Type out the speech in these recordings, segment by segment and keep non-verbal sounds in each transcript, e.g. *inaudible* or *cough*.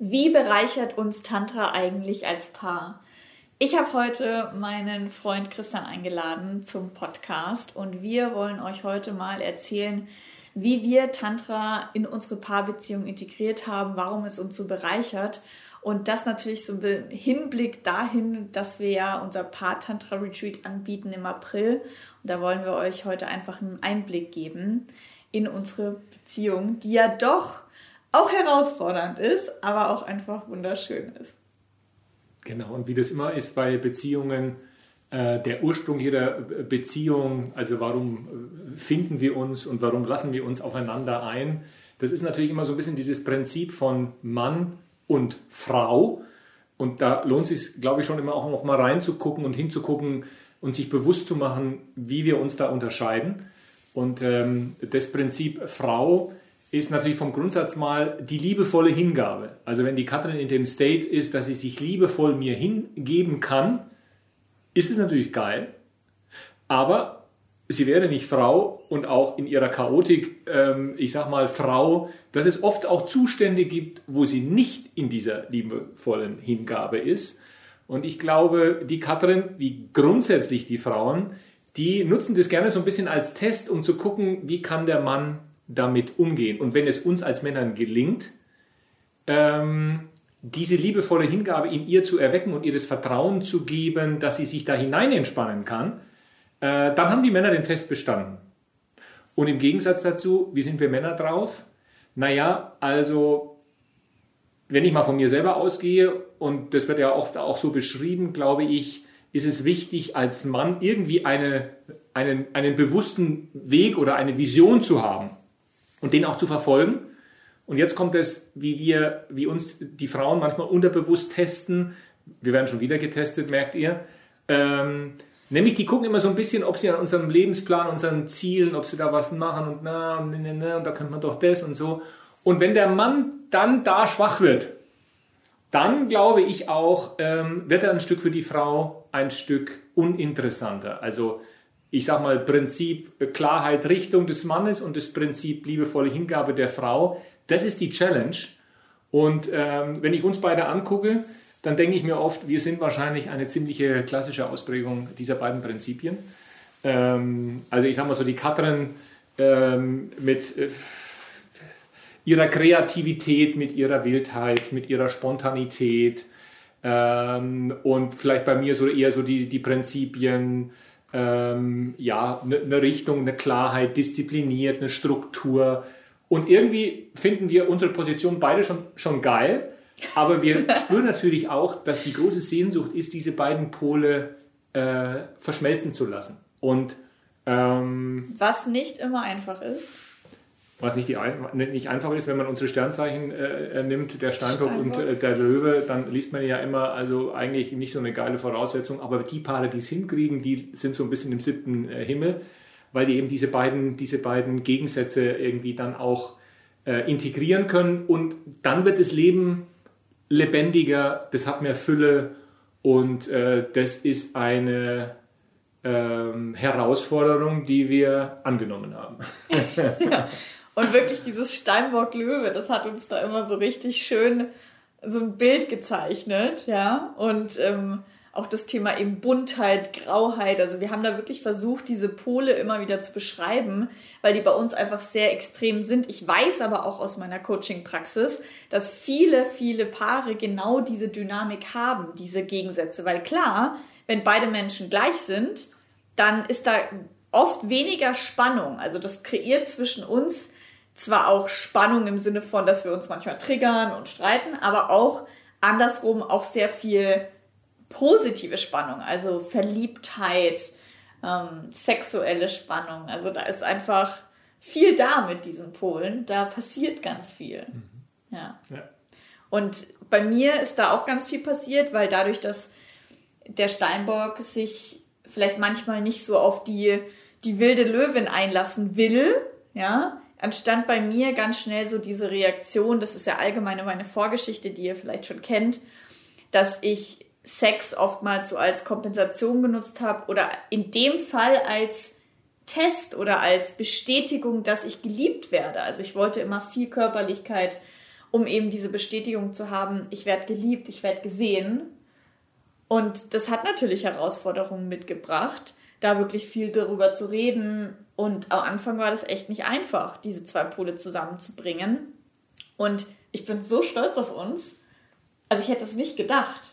Wie bereichert uns Tantra eigentlich als Paar? Ich habe heute meinen Freund Christian eingeladen zum Podcast und wir wollen euch heute mal erzählen, wie wir Tantra in unsere Paarbeziehung integriert haben, warum es uns so bereichert und das natürlich so im Hinblick dahin, dass wir ja unser Paar-Tantra-Retreat anbieten im April. Und da wollen wir euch heute einfach einen Einblick geben in unsere Beziehung, die ja doch auch herausfordernd ist, aber auch einfach wunderschön ist. Genau, und wie das immer ist bei Beziehungen, äh, der Ursprung jeder Beziehung, also warum äh, finden wir uns und warum lassen wir uns aufeinander ein, das ist natürlich immer so ein bisschen dieses Prinzip von Mann und Frau. Und da lohnt es sich, glaube ich, schon immer auch noch mal reinzugucken und hinzugucken und sich bewusst zu machen, wie wir uns da unterscheiden. Und ähm, das Prinzip Frau ist natürlich vom Grundsatz mal die liebevolle Hingabe. Also wenn die Katrin in dem State ist, dass sie sich liebevoll mir hingeben kann, ist es natürlich geil. Aber sie wäre nicht Frau und auch in ihrer Chaotik, ähm, ich sag mal Frau, dass es oft auch Zustände gibt, wo sie nicht in dieser liebevollen Hingabe ist. Und ich glaube, die Katrin, wie grundsätzlich die Frauen, die nutzen das gerne so ein bisschen als Test, um zu gucken, wie kann der Mann damit umgehen. Und wenn es uns als Männern gelingt, ähm, diese liebevolle Hingabe in ihr zu erwecken und ihr das Vertrauen zu geben, dass sie sich da hinein entspannen kann, äh, dann haben die Männer den Test bestanden. Und im Gegensatz dazu, wie sind wir Männer drauf? Naja, also wenn ich mal von mir selber ausgehe, und das wird ja oft auch so beschrieben, glaube ich, ist es wichtig, als Mann irgendwie eine, einen, einen bewussten Weg oder eine Vision zu haben und den auch zu verfolgen. Und jetzt kommt es, wie wir, wie uns die Frauen manchmal unterbewusst testen. Wir werden schon wieder getestet, merkt ihr. Ähm, nämlich, die gucken immer so ein bisschen, ob sie an unserem Lebensplan, unseren Zielen, ob sie da was machen und na, und, na, na, und da könnte man doch das und so. Und wenn der Mann dann da schwach wird, dann glaube ich auch, ähm, wird er ein Stück für die Frau ein Stück uninteressanter. Also ich sage mal, Prinzip Klarheit Richtung des Mannes und das Prinzip liebevolle Hingabe der Frau, das ist die Challenge. Und ähm, wenn ich uns beide angucke, dann denke ich mir oft, wir sind wahrscheinlich eine ziemliche klassische Ausprägung dieser beiden Prinzipien. Ähm, also ich sage mal so, die Katrin ähm, mit äh, ihrer Kreativität, mit ihrer Wildheit, mit ihrer Spontanität ähm, und vielleicht bei mir so eher so die, die Prinzipien, ähm, ja, eine ne Richtung, eine Klarheit, diszipliniert, eine Struktur. Und irgendwie finden wir unsere Position beide schon, schon geil. Aber wir *laughs* spüren natürlich auch, dass die große Sehnsucht ist, diese beiden Pole äh, verschmelzen zu lassen. Und ähm, was nicht immer einfach ist was nicht, die, nicht einfach ist, wenn man unsere Sternzeichen äh, nimmt, der Steinbock, Steinbock. und äh, der Löwe, dann liest man ja immer, also eigentlich nicht so eine geile Voraussetzung, aber die Paare, die es hinkriegen, die sind so ein bisschen im siebten äh, Himmel, weil die eben diese beiden, diese beiden Gegensätze irgendwie dann auch äh, integrieren können und dann wird das Leben lebendiger, das hat mehr Fülle und äh, das ist eine ähm, Herausforderung, die wir angenommen haben. *laughs* *laughs* Und wirklich dieses Steinbock-Löwe, das hat uns da immer so richtig schön so ein Bild gezeichnet, ja. Und ähm, auch das Thema eben Buntheit, Grauheit. Also wir haben da wirklich versucht, diese Pole immer wieder zu beschreiben, weil die bei uns einfach sehr extrem sind. Ich weiß aber auch aus meiner Coaching-Praxis, dass viele, viele Paare genau diese Dynamik haben, diese Gegensätze. Weil klar, wenn beide Menschen gleich sind, dann ist da oft weniger Spannung. Also das kreiert zwischen uns zwar auch Spannung im Sinne von, dass wir uns manchmal triggern und streiten, aber auch andersrum auch sehr viel positive Spannung, also Verliebtheit, ähm, sexuelle Spannung. Also da ist einfach viel da mit diesen Polen. Da passiert ganz viel. Mhm. Ja. ja. Und bei mir ist da auch ganz viel passiert, weil dadurch, dass der Steinbock sich vielleicht manchmal nicht so auf die, die wilde Löwin einlassen will, ja, entstand bei mir ganz schnell so diese Reaktion, das ist ja allgemeine meine Vorgeschichte, die ihr vielleicht schon kennt, dass ich Sex oftmals so als Kompensation genutzt habe oder in dem Fall als Test oder als Bestätigung, dass ich geliebt werde. Also ich wollte immer viel Körperlichkeit um eben diese Bestätigung zu haben, ich werde geliebt, ich werde gesehen. Und das hat natürlich Herausforderungen mitgebracht, da wirklich viel darüber zu reden. Und am Anfang war das echt nicht einfach, diese zwei Pole zusammenzubringen. Und ich bin so stolz auf uns. Also ich hätte es nicht gedacht,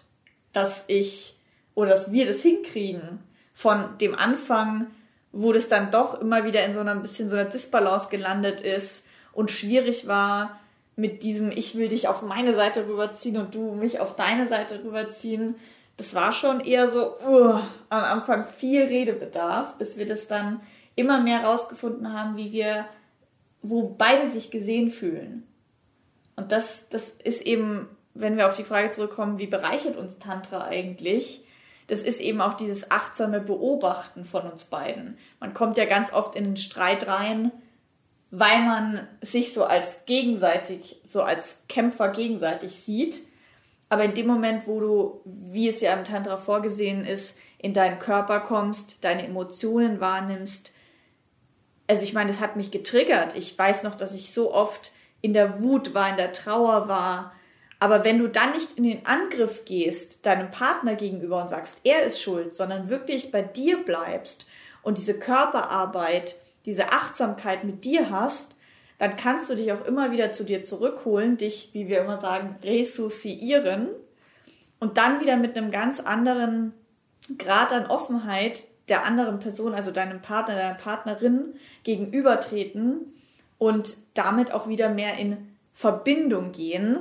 dass ich oder dass wir das hinkriegen. Von dem Anfang, wo das dann doch immer wieder in so einer ein bisschen so einer Disbalance gelandet ist und schwierig war, mit diesem Ich will dich auf meine Seite rüberziehen und du mich auf deine Seite rüberziehen. Das war schon eher so uh, am Anfang viel Redebedarf, bis wir das dann immer mehr rausgefunden haben, wie wir, wo beide sich gesehen fühlen. Und das, das ist eben, wenn wir auf die Frage zurückkommen, wie bereichert uns Tantra eigentlich? Das ist eben auch dieses achtsame Beobachten von uns beiden. Man kommt ja ganz oft in den Streit rein, weil man sich so als gegenseitig, so als Kämpfer gegenseitig sieht. Aber in dem Moment, wo du, wie es ja im Tantra vorgesehen ist, in deinen Körper kommst, deine Emotionen wahrnimmst, also ich meine, es hat mich getriggert. Ich weiß noch, dass ich so oft in der Wut war, in der Trauer war. Aber wenn du dann nicht in den Angriff gehst, deinem Partner gegenüber und sagst, er ist schuld, sondern wirklich bei dir bleibst und diese Körperarbeit diese Achtsamkeit mit dir hast, dann kannst du dich auch immer wieder zu dir zurückholen, dich, wie wir immer sagen, resoziieren und dann wieder mit einem ganz anderen Grad an Offenheit der anderen Person, also deinem Partner, deiner Partnerin gegenübertreten und damit auch wieder mehr in Verbindung gehen.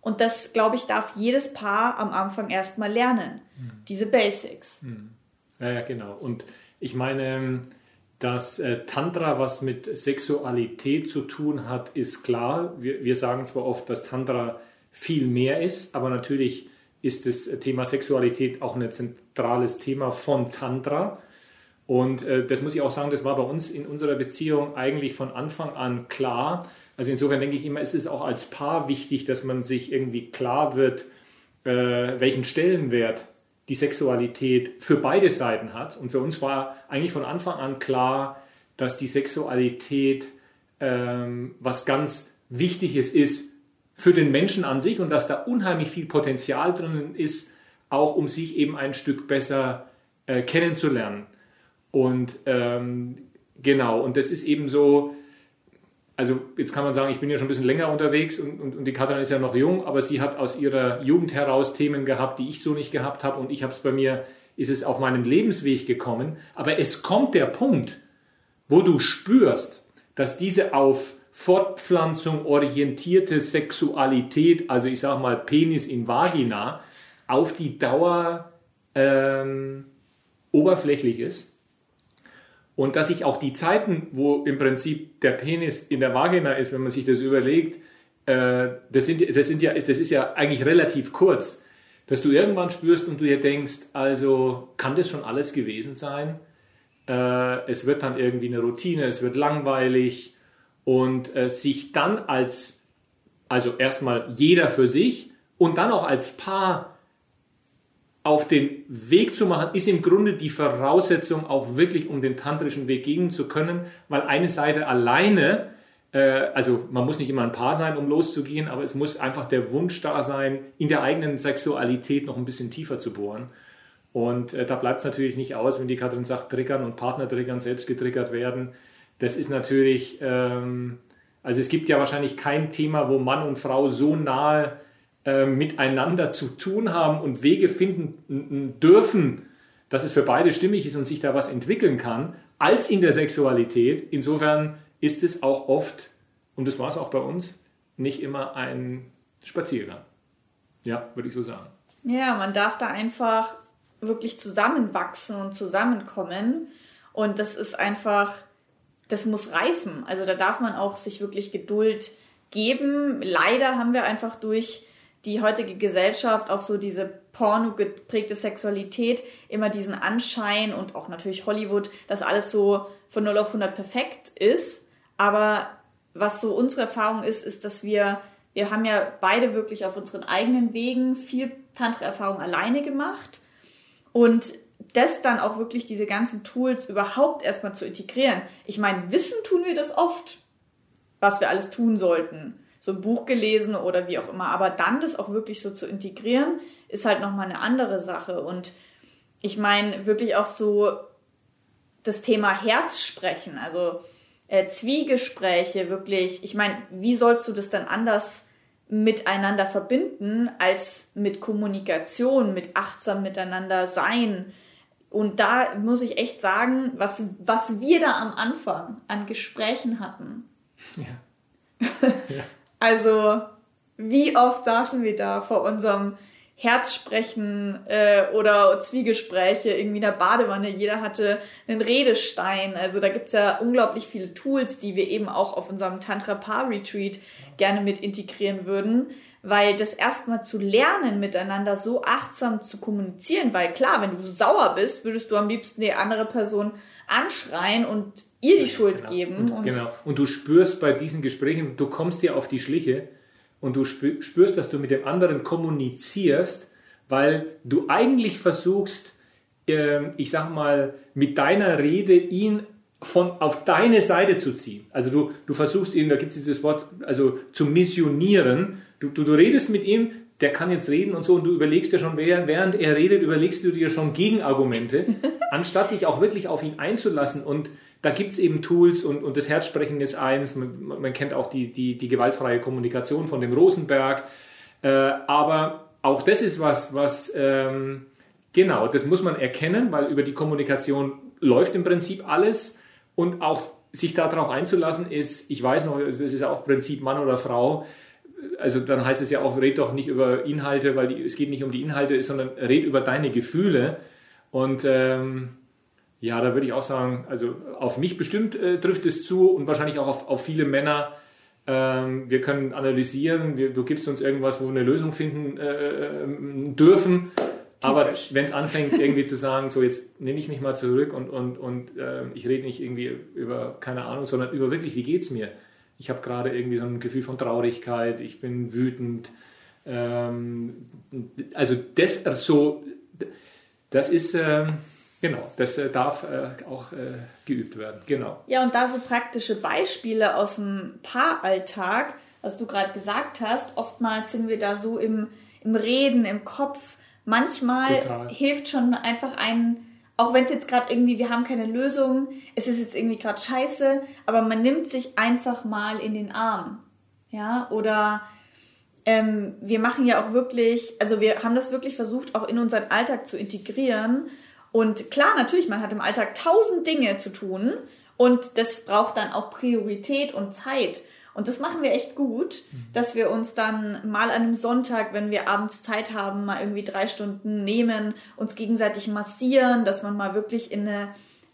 Und das, glaube ich, darf jedes Paar am Anfang erstmal lernen. Mhm. Diese Basics. Mhm. Ja, ja, genau. Und ich meine, dass äh, Tantra was mit Sexualität zu tun hat, ist klar. Wir, wir sagen zwar oft, dass Tantra viel mehr ist, aber natürlich ist das Thema Sexualität auch ein zentrales Thema von Tantra. Und äh, das muss ich auch sagen, das war bei uns in unserer Beziehung eigentlich von Anfang an klar. Also insofern denke ich immer, es ist auch als Paar wichtig, dass man sich irgendwie klar wird, äh, welchen Stellenwert die Sexualität für beide Seiten hat. Und für uns war eigentlich von Anfang an klar, dass die Sexualität ähm, was ganz Wichtiges ist für den Menschen an sich und dass da unheimlich viel Potenzial drin ist, auch um sich eben ein Stück besser äh, kennenzulernen. Und ähm, genau, und das ist eben so, also jetzt kann man sagen, ich bin ja schon ein bisschen länger unterwegs und, und, und die Katrin ist ja noch jung, aber sie hat aus ihrer Jugend heraus Themen gehabt, die ich so nicht gehabt habe und ich habe es bei mir, ist es auf meinem Lebensweg gekommen. Aber es kommt der Punkt, wo du spürst, dass diese auf Fortpflanzung orientierte Sexualität, also ich sage mal Penis in Vagina, auf die Dauer ähm, oberflächlich ist und dass sich auch die Zeiten, wo im Prinzip der Penis in der Vagina ist, wenn man sich das überlegt, äh, das, sind, das, sind ja, das ist ja eigentlich relativ kurz, dass du irgendwann spürst und du dir denkst, also kann das schon alles gewesen sein? Äh, es wird dann irgendwie eine Routine, es wird langweilig und äh, sich dann als, also erstmal jeder für sich und dann auch als Paar auf den Weg zu machen, ist im Grunde die Voraussetzung auch wirklich, um den tantrischen Weg gehen zu können, weil eine Seite alleine, äh, also man muss nicht immer ein Paar sein, um loszugehen, aber es muss einfach der Wunsch da sein, in der eigenen Sexualität noch ein bisschen tiefer zu bohren. Und äh, da bleibt es natürlich nicht aus, wenn die Katrin sagt, triggern und Partner triggern, selbst getriggert werden. Das ist natürlich, ähm, also es gibt ja wahrscheinlich kein Thema, wo Mann und Frau so nahe äh, miteinander zu tun haben und Wege finden dürfen, dass es für beide stimmig ist und sich da was entwickeln kann, als in der Sexualität. Insofern ist es auch oft, und das war es auch bei uns, nicht immer ein Spaziergang. Ja, würde ich so sagen. Ja, man darf da einfach wirklich zusammenwachsen und zusammenkommen. Und das ist einfach, das muss reifen. Also da darf man auch sich wirklich Geduld geben. Leider haben wir einfach durch die heutige Gesellschaft auch so diese pornogeprägte Sexualität immer diesen Anschein und auch natürlich Hollywood, dass alles so von 0 auf 100 perfekt ist. Aber was so unsere Erfahrung ist, ist, dass wir, wir haben ja beide wirklich auf unseren eigenen Wegen viel Tantra-Erfahrung alleine gemacht und das dann auch wirklich diese ganzen Tools überhaupt erstmal zu integrieren. Ich meine, wissen tun wir das oft, was wir alles tun sollten so ein Buch gelesen oder wie auch immer. Aber dann das auch wirklich so zu integrieren, ist halt nochmal eine andere Sache. Und ich meine wirklich auch so das Thema Herz sprechen, also äh, Zwiegespräche wirklich. Ich meine, wie sollst du das dann anders miteinander verbinden als mit Kommunikation, mit achtsam miteinander sein? Und da muss ich echt sagen, was, was wir da am Anfang an Gesprächen hatten. Ja. ja. *laughs* Also, wie oft saßen wir da vor unserem Herzsprechen äh, oder Zwiegespräche irgendwie in der Badewanne. Jeder hatte einen Redestein. Also da gibt's ja unglaublich viele Tools, die wir eben auch auf unserem Tantra Paar Retreat gerne mit integrieren würden. Weil das erstmal zu lernen, miteinander so achtsam zu kommunizieren, weil klar, wenn du sauer bist, würdest du am liebsten die andere Person anschreien und ihr die Schuld genau. geben. Und, und, genau. Und du spürst bei diesen Gesprächen, du kommst dir auf die Schliche und du spürst, dass du mit dem anderen kommunizierst, weil du eigentlich versuchst, ähm, ich sag mal, mit deiner Rede ihn von auf deine Seite zu ziehen. Also du, du versuchst ihn, da gibt es dieses Wort, also zu missionieren. Du, du, du redest mit ihm, der kann jetzt reden und so und du überlegst dir schon, während er redet, überlegst du dir schon Gegenargumente, *laughs* anstatt dich auch wirklich auf ihn einzulassen und da gibt es eben Tools und, und das Herzsprechen ist eins. Man, man, kennt auch die, die, die gewaltfreie Kommunikation von dem Rosenberg. Äh, aber auch das ist was, was ähm, genau, das muss man erkennen, weil über die Kommunikation läuft im Prinzip alles und auch sich darauf einzulassen ist, ich weiß noch, das ist auch Prinzip Mann oder Frau, also dann heißt es ja auch, red doch nicht über Inhalte, weil die, es geht nicht um die Inhalte, sondern red über deine Gefühle und ähm, ja, da würde ich auch sagen, also auf mich bestimmt äh, trifft es zu und wahrscheinlich auch auf, auf viele Männer. Ähm, wir können analysieren, wir, du gibst uns irgendwas, wo wir eine Lösung finden äh, dürfen. Aber wenn es anfängt, irgendwie zu sagen, so jetzt nehme ich mich mal zurück und, und, und äh, ich rede nicht irgendwie über, keine Ahnung, sondern über wirklich, wie geht es mir? Ich habe gerade irgendwie so ein Gefühl von Traurigkeit, ich bin wütend. Ähm, also das so, das ist, ähm, Genau, das äh, darf äh, auch äh, geübt werden. Genau. Ja, und da so praktische Beispiele aus dem Paaralltag, was du gerade gesagt hast, oftmals sind wir da so im, im Reden, im Kopf. Manchmal Total. hilft schon einfach ein, auch wenn es jetzt gerade irgendwie, wir haben keine Lösung, es ist jetzt irgendwie gerade scheiße, aber man nimmt sich einfach mal in den Arm. Ja, oder ähm, wir machen ja auch wirklich, also wir haben das wirklich versucht, auch in unseren Alltag zu integrieren und klar, natürlich, man hat im Alltag tausend Dinge zu tun und das braucht dann auch Priorität und Zeit. Und das machen wir echt gut, mhm. dass wir uns dann mal an einem Sonntag, wenn wir abends Zeit haben, mal irgendwie drei Stunden nehmen, uns gegenseitig massieren, dass man mal wirklich in eine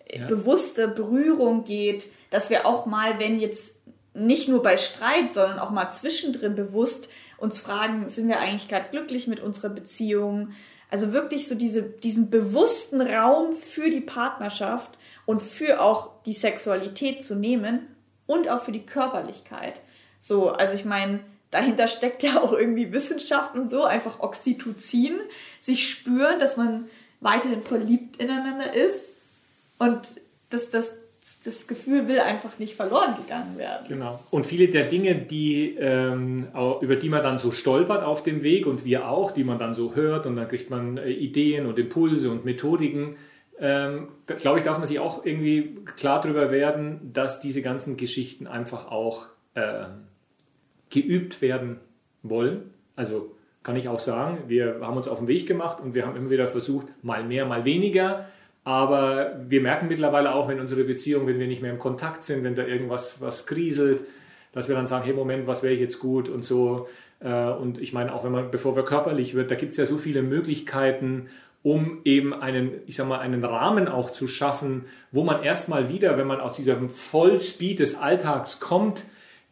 ja. bewusste Berührung geht, dass wir auch mal, wenn jetzt nicht nur bei Streit, sondern auch mal zwischendrin bewusst uns fragen, sind wir eigentlich gerade glücklich mit unserer Beziehung? Also wirklich so diese, diesen bewussten Raum für die Partnerschaft und für auch die Sexualität zu nehmen und auch für die Körperlichkeit. So, also ich meine, dahinter steckt ja auch irgendwie Wissenschaft und so, einfach Oxytocin, sich spüren, dass man weiterhin verliebt ineinander ist und dass das das Gefühl will einfach nicht verloren gegangen werden. Genau. Und viele der Dinge, die, ähm, über die man dann so stolpert auf dem Weg und wir auch, die man dann so hört und dann kriegt man äh, Ideen und Impulse und Methodiken, ähm, glaube ich, darf man sich auch irgendwie klar darüber werden, dass diese ganzen Geschichten einfach auch äh, geübt werden wollen. Also kann ich auch sagen, wir haben uns auf den Weg gemacht und wir haben immer wieder versucht, mal mehr, mal weniger aber wir merken mittlerweile auch, wenn unsere Beziehung, wenn wir nicht mehr im Kontakt sind, wenn da irgendwas was kriselt, dass wir dann sagen, hey Moment, was wäre jetzt gut und so. Äh, und ich meine, auch wenn man, bevor wir körperlich wird, da gibt es ja so viele Möglichkeiten, um eben einen, ich sag mal, einen Rahmen auch zu schaffen, wo man erstmal wieder, wenn man aus diesem Vollspeed des Alltags kommt,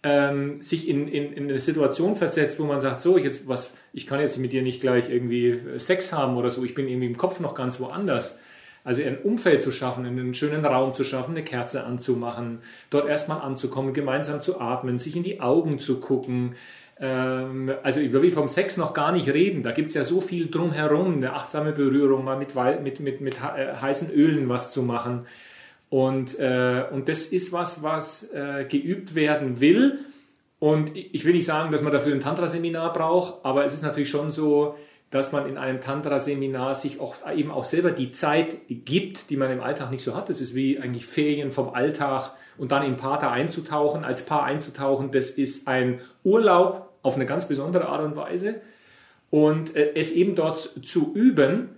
ähm, sich in, in, in, eine Situation versetzt, wo man sagt, so, jetzt was, ich kann jetzt mit dir nicht gleich irgendwie Sex haben oder so, ich bin irgendwie im Kopf noch ganz woanders also ein Umfeld zu schaffen, einen schönen Raum zu schaffen, eine Kerze anzumachen, dort erstmal anzukommen, gemeinsam zu atmen, sich in die Augen zu gucken. Ähm, also ich will vom Sex noch gar nicht reden. Da gibt es ja so viel drumherum, eine achtsame Berührung, mal mit, mit, mit, mit äh, heißen Ölen was zu machen. Und, äh, und das ist was, was äh, geübt werden will. Und ich will nicht sagen, dass man dafür ein Tantra-Seminar braucht, aber es ist natürlich schon so, dass man in einem Tantra-Seminar sich auch eben auch selber die Zeit gibt, die man im Alltag nicht so hat. Das ist wie eigentlich Ferien vom Alltag und dann in Pater einzutauchen, als Paar einzutauchen. Das ist ein Urlaub auf eine ganz besondere Art und Weise. Und äh, es eben dort zu üben,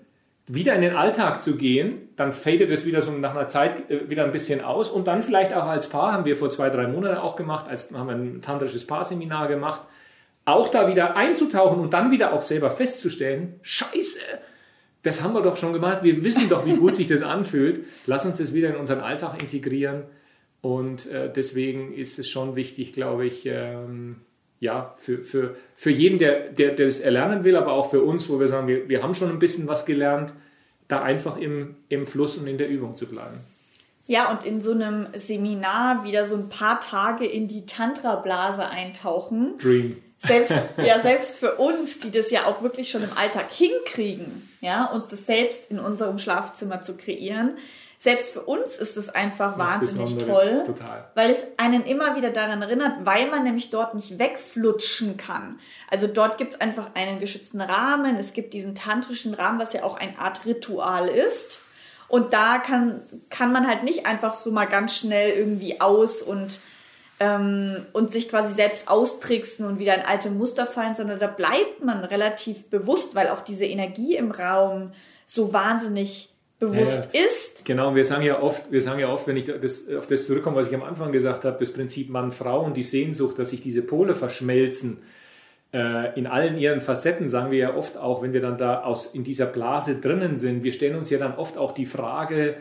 wieder in den Alltag zu gehen, dann fadet es wieder so nach einer Zeit äh, wieder ein bisschen aus. Und dann vielleicht auch als Paar, haben wir vor zwei, drei Monaten auch gemacht, als haben wir ein tantrisches Paarseminar gemacht, auch da wieder einzutauchen und dann wieder auch selber festzustellen, scheiße, das haben wir doch schon gemacht, wir wissen doch, wie gut sich das anfühlt, lass uns das wieder in unseren Alltag integrieren. Und äh, deswegen ist es schon wichtig, glaube ich, ähm, ja, für, für, für jeden, der, der, der das erlernen will, aber auch für uns, wo wir sagen, wir, wir haben schon ein bisschen was gelernt, da einfach im, im Fluss und in der Übung zu bleiben. Ja, und in so einem Seminar wieder so ein paar Tage in die Tantra-Blase eintauchen. Dream. Selbst, *laughs* ja, selbst für uns, die das ja auch wirklich schon im Alltag hinkriegen, ja, uns das selbst in unserem Schlafzimmer zu kreieren, selbst für uns ist es einfach Was wahnsinnig toll, total. weil es einen immer wieder daran erinnert, weil man nämlich dort nicht wegflutschen kann. Also dort gibt es einfach einen geschützten Rahmen, es gibt diesen tantrischen Rahmen, was ja auch eine Art Ritual ist. Und da kann, kann man halt nicht einfach so mal ganz schnell irgendwie aus und, ähm, und sich quasi selbst austricksen und wieder in alte Muster fallen, sondern da bleibt man relativ bewusst, weil auch diese Energie im Raum so wahnsinnig bewusst ja, ist. Genau, wir sagen ja oft, wir sagen ja oft, wenn ich das, auf das zurückkomme, was ich am Anfang gesagt habe, das Prinzip Mann-Frau und die Sehnsucht, dass sich diese Pole verschmelzen, äh, in allen ihren Facetten, sagen wir ja oft auch, wenn wir dann da aus, in dieser Blase drinnen sind, wir stellen uns ja dann oft auch die Frage,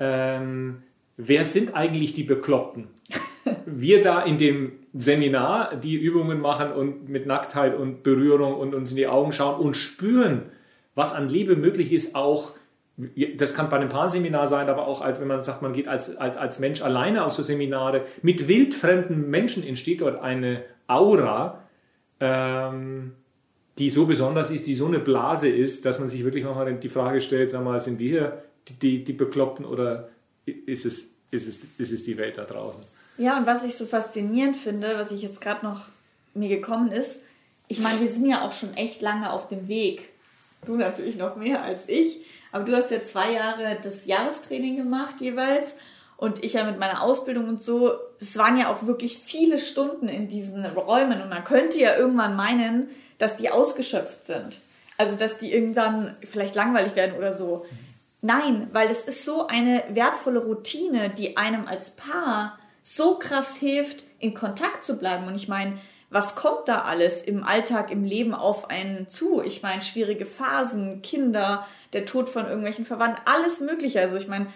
ähm, wer sind eigentlich die Bekloppten? *laughs* wir da in dem Seminar die Übungen machen und mit Nacktheit und Berührung und uns in die Augen schauen und spüren, was an Liebe möglich ist, auch das kann bei einem Paarseminar sein, aber auch als wenn man sagt, man geht als, als, als Mensch alleine auf so Seminare. Mit wildfremden Menschen entsteht dort eine Aura, ähm, die so besonders ist, die so eine Blase ist, dass man sich wirklich nochmal die Frage stellt, sag mal, sind wir hier die, die, die Bekloppten oder ist es, ist, es, ist es die Welt da draußen? Ja, und was ich so faszinierend finde, was ich jetzt gerade noch mir gekommen ist, ich meine, wir sind ja auch schon echt lange auf dem Weg. Du natürlich noch mehr als ich. Aber du hast ja zwei Jahre das Jahrestraining gemacht jeweils und ich ja mit meiner Ausbildung und so. Es waren ja auch wirklich viele Stunden in diesen Räumen und man könnte ja irgendwann meinen, dass die ausgeschöpft sind. Also, dass die irgendwann vielleicht langweilig werden oder so. Nein, weil es ist so eine wertvolle Routine, die einem als Paar so krass hilft, in Kontakt zu bleiben. Und ich meine, was kommt da alles im Alltag, im Leben auf einen zu? Ich meine, schwierige Phasen, Kinder, der Tod von irgendwelchen Verwandten, alles Mögliche. Also ich meine,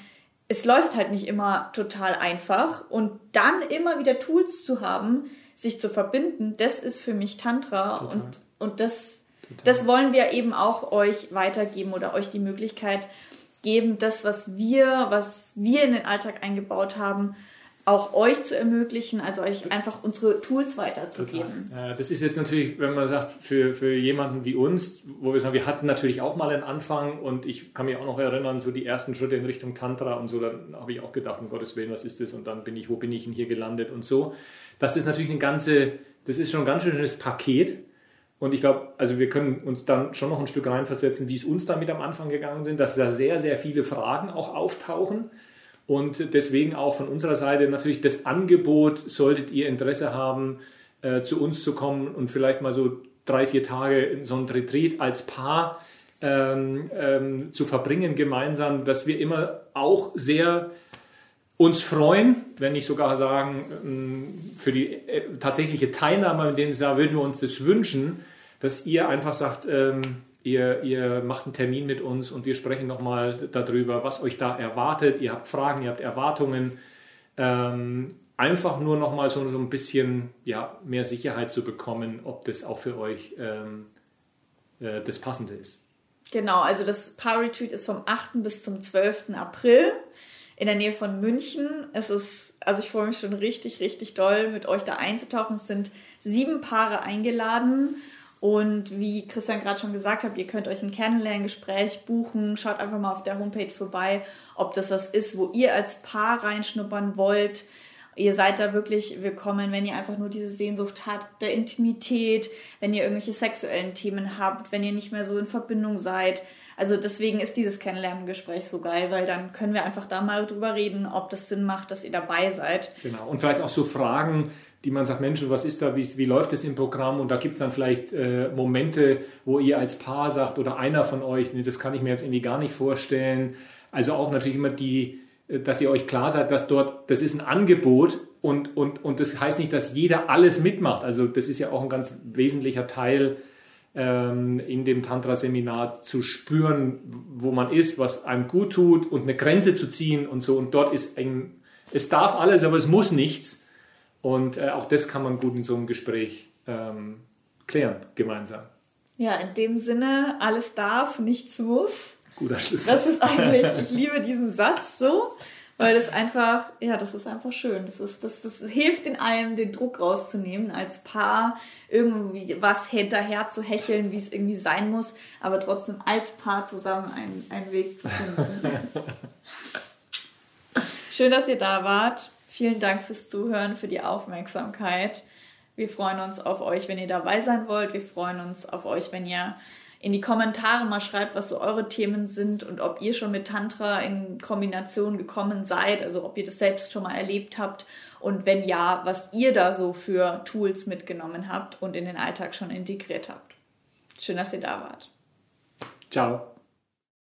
es läuft halt nicht immer total einfach und dann immer wieder Tools zu haben, sich zu verbinden, das ist für mich Tantra total. und, und das, das wollen wir eben auch euch weitergeben oder euch die Möglichkeit geben, das, was wir, was wir in den Alltag eingebaut haben, auch euch zu ermöglichen, also euch einfach unsere Tools weiterzugeben. Ja, das ist jetzt natürlich, wenn man sagt, für, für jemanden wie uns, wo wir sagen, wir hatten natürlich auch mal einen Anfang und ich kann mich auch noch erinnern, so die ersten Schritte in Richtung Tantra und so, dann habe ich auch gedacht, um Gottes Willen, was ist das? Und dann bin ich, wo bin ich denn hier gelandet und so. Das ist natürlich ein ganze, das ist schon ein ganz schönes Paket. Und ich glaube, also wir können uns dann schon noch ein Stück reinversetzen, wie es uns damit am Anfang gegangen sind, dass da sehr, sehr viele Fragen auch auftauchen und deswegen auch von unserer Seite natürlich das Angebot, solltet ihr Interesse haben, äh, zu uns zu kommen und vielleicht mal so drei, vier Tage in so einem Retreat als Paar ähm, ähm, zu verbringen gemeinsam, dass wir immer auch sehr uns freuen, wenn nicht sogar sagen, ähm, für die äh, tatsächliche Teilnahme, in dem Jahr würden wir uns das wünschen, dass ihr einfach sagt, ähm, Ihr, ihr macht einen Termin mit uns und wir sprechen nochmal darüber, was euch da erwartet. Ihr habt Fragen, ihr habt Erwartungen. Ähm, einfach nur nochmal so, ein bisschen ja, mehr Sicherheit zu bekommen, ob das auch für euch ähm, äh, das Passende ist. Genau, also das Paar Retreat ist vom 8. bis zum 12. April in der Nähe von München. Es ist, also ich freue mich schon richtig, richtig doll, mit euch da einzutauchen. Es sind sieben Paare eingeladen und wie Christian gerade schon gesagt hat, ihr könnt euch ein Kennenlerngespräch buchen. Schaut einfach mal auf der Homepage vorbei, ob das was ist, wo ihr als Paar reinschnuppern wollt. Ihr seid da wirklich willkommen, wenn ihr einfach nur diese Sehnsucht habt der Intimität, wenn ihr irgendwelche sexuellen Themen habt, wenn ihr nicht mehr so in Verbindung seid. Also deswegen ist dieses Kennenlerngespräch so geil, weil dann können wir einfach da mal drüber reden, ob das Sinn macht, dass ihr dabei seid. Genau. Und vielleicht auch so Fragen, die man sagt, Mensch, was ist da, wie, wie läuft es im Programm? Und da gibt es dann vielleicht äh, Momente, wo ihr als Paar sagt oder einer von euch, nee, das kann ich mir jetzt irgendwie gar nicht vorstellen. Also auch natürlich immer die, äh, dass ihr euch klar seid, dass dort, das ist ein Angebot und, und, und das heißt nicht, dass jeder alles mitmacht. Also das ist ja auch ein ganz wesentlicher Teil in dem Tantra-Seminar zu spüren, wo man ist, was einem gut tut und eine Grenze zu ziehen und so. Und dort ist ein, es darf alles, aber es muss nichts. Und äh, auch das kann man gut in so einem Gespräch ähm, klären, gemeinsam. Ja, in dem Sinne, alles darf, nichts muss. Guter Schluss. Das ist eigentlich, *laughs* ich liebe diesen Satz so, weil das einfach, ja, das ist einfach schön. Das, ist, das, das hilft in einem, den Druck rauszunehmen, als Paar irgendwie was hinterher zu hecheln, wie es irgendwie sein muss, aber trotzdem als Paar zusammen einen, einen Weg zu finden. *laughs* Schön, dass ihr da wart. Vielen Dank fürs Zuhören, für die Aufmerksamkeit. Wir freuen uns auf euch, wenn ihr dabei sein wollt. Wir freuen uns auf euch, wenn ihr in die Kommentare mal schreibt, was so eure Themen sind und ob ihr schon mit Tantra in Kombination gekommen seid, also ob ihr das selbst schon mal erlebt habt und wenn ja, was ihr da so für Tools mitgenommen habt und in den Alltag schon integriert habt. Schön, dass ihr da wart. Ciao.